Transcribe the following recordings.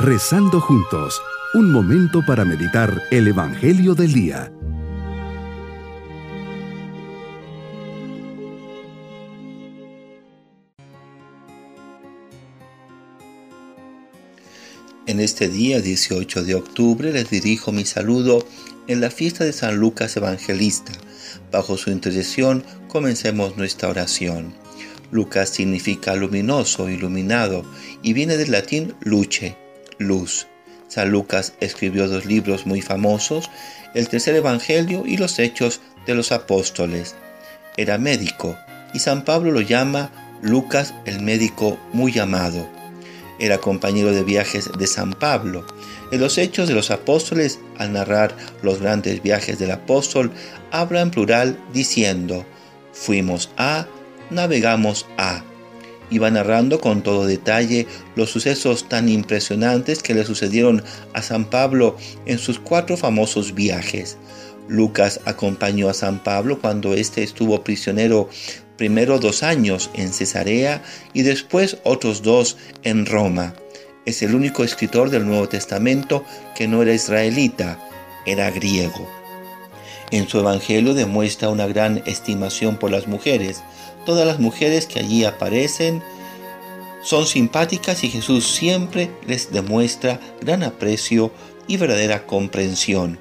Rezando juntos, un momento para meditar el Evangelio del Día. En este día 18 de octubre les dirijo mi saludo en la fiesta de San Lucas Evangelista. Bajo su intercesión comencemos nuestra oración. Lucas significa luminoso, iluminado, y viene del latín luce, luz. San Lucas escribió dos libros muy famosos, el tercer Evangelio y los Hechos de los Apóstoles. Era médico y San Pablo lo llama Lucas el médico muy amado. Era compañero de viajes de San Pablo. En los Hechos de los Apóstoles, al narrar los grandes viajes del apóstol, habla en plural diciendo, fuimos a, navegamos a y va narrando con todo detalle los sucesos tan impresionantes que le sucedieron a San Pablo en sus cuatro famosos viajes. Lucas acompañó a San Pablo cuando éste estuvo prisionero primero dos años en Cesarea y después otros dos en Roma. Es el único escritor del Nuevo Testamento que no era israelita, era griego. En su Evangelio demuestra una gran estimación por las mujeres, Todas las mujeres que allí aparecen son simpáticas y Jesús siempre les demuestra gran aprecio y verdadera comprensión.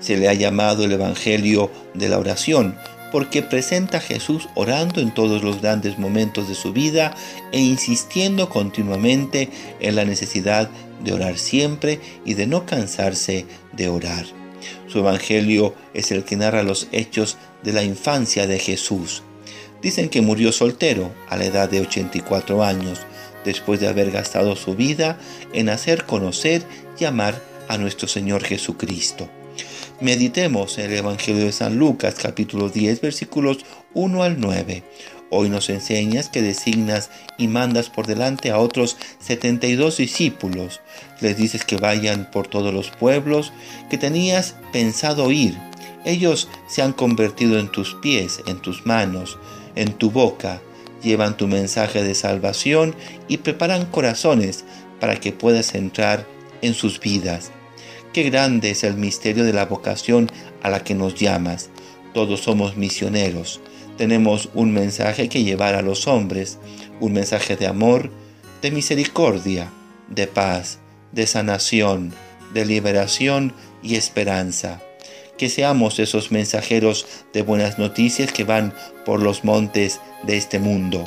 Se le ha llamado el Evangelio de la oración porque presenta a Jesús orando en todos los grandes momentos de su vida e insistiendo continuamente en la necesidad de orar siempre y de no cansarse de orar. Su Evangelio es el que narra los hechos de la infancia de Jesús Dicen que murió soltero a la edad de 84 años, después de haber gastado su vida en hacer conocer y amar a nuestro Señor Jesucristo. Meditemos el Evangelio de San Lucas capítulo 10 versículos 1 al 9. Hoy nos enseñas que designas y mandas por delante a otros 72 discípulos. Les dices que vayan por todos los pueblos que tenías pensado ir. Ellos se han convertido en tus pies, en tus manos en tu boca, llevan tu mensaje de salvación y preparan corazones para que puedas entrar en sus vidas. Qué grande es el misterio de la vocación a la que nos llamas. Todos somos misioneros. Tenemos un mensaje que llevar a los hombres, un mensaje de amor, de misericordia, de paz, de sanación, de liberación y esperanza que seamos esos mensajeros de buenas noticias que van por los montes de este mundo.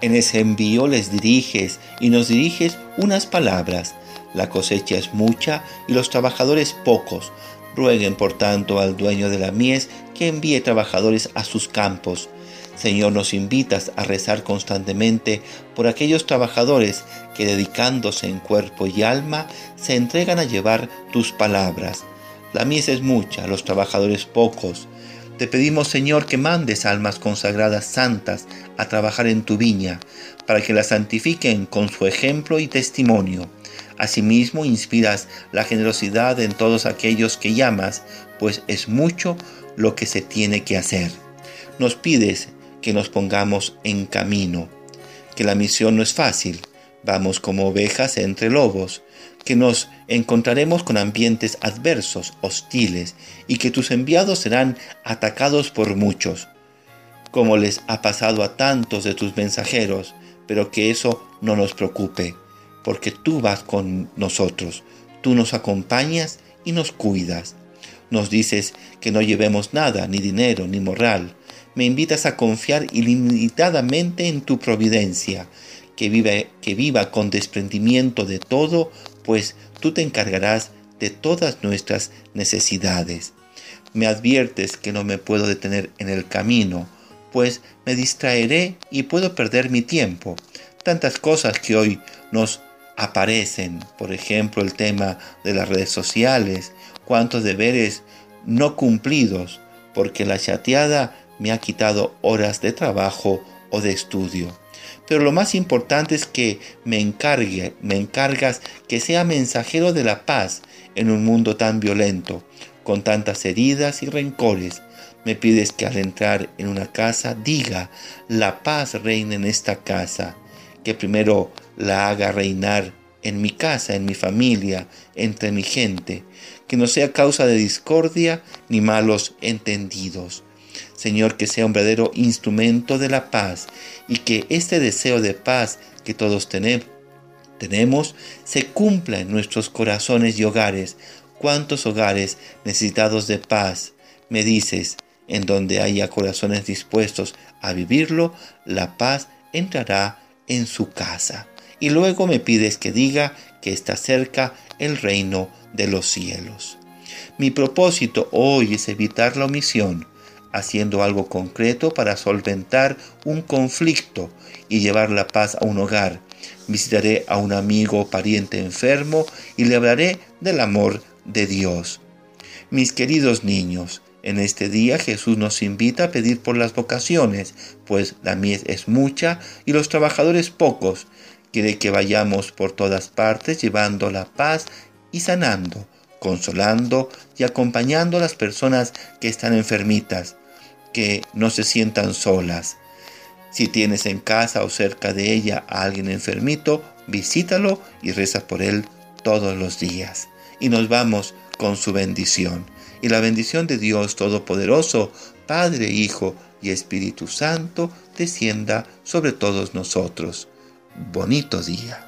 En ese envío les diriges y nos diriges unas palabras. La cosecha es mucha y los trabajadores pocos. Rueguen por tanto al dueño de la mies que envíe trabajadores a sus campos. Señor, nos invitas a rezar constantemente por aquellos trabajadores que dedicándose en cuerpo y alma se entregan a llevar tus palabras. La mies es mucha, los trabajadores pocos. Te pedimos, Señor, que mandes almas consagradas santas a trabajar en tu viña, para que la santifiquen con su ejemplo y testimonio. Asimismo, inspiras la generosidad en todos aquellos que llamas, pues es mucho lo que se tiene que hacer. Nos pides que nos pongamos en camino, que la misión no es fácil, vamos como ovejas entre lobos, que nos encontraremos con ambientes adversos, hostiles, y que tus enviados serán atacados por muchos, como les ha pasado a tantos de tus mensajeros, pero que eso no nos preocupe, porque tú vas con nosotros, tú nos acompañas y nos cuidas. Nos dices que no llevemos nada, ni dinero, ni moral, me invitas a confiar ilimitadamente en tu providencia, que, vive, que viva con desprendimiento de todo, pues tú te encargarás de todas nuestras necesidades. Me adviertes que no me puedo detener en el camino, pues me distraeré y puedo perder mi tiempo. Tantas cosas que hoy nos aparecen, por ejemplo el tema de las redes sociales, cuántos deberes no cumplidos, porque la chateada me ha quitado horas de trabajo o de estudio. Pero lo más importante es que me encargue, me encargas que sea mensajero de la paz en un mundo tan violento, con tantas heridas y rencores. Me pides que al entrar en una casa diga, la paz reina en esta casa, que primero la haga reinar en mi casa, en mi familia, entre mi gente, que no sea causa de discordia ni malos entendidos. Señor, que sea un verdadero instrumento de la paz y que este deseo de paz que todos tenemos se cumpla en nuestros corazones y hogares. ¿Cuántos hogares necesitados de paz? Me dices, en donde haya corazones dispuestos a vivirlo, la paz entrará en su casa. Y luego me pides que diga que está cerca el reino de los cielos. Mi propósito hoy es evitar la omisión, haciendo algo concreto para solventar un conflicto y llevar la paz a un hogar. Visitaré a un amigo o pariente enfermo y le hablaré del amor de Dios. Mis queridos niños, en este día Jesús nos invita a pedir por las vocaciones, pues la mies es mucha y los trabajadores pocos. Quiere que vayamos por todas partes llevando la paz y sanando, consolando y acompañando a las personas que están enfermitas, que no se sientan solas. Si tienes en casa o cerca de ella a alguien enfermito, visítalo y reza por él todos los días. Y nos vamos con su bendición. Y la bendición de Dios Todopoderoso, Padre, Hijo y Espíritu Santo, descienda sobre todos nosotros. Bonito día.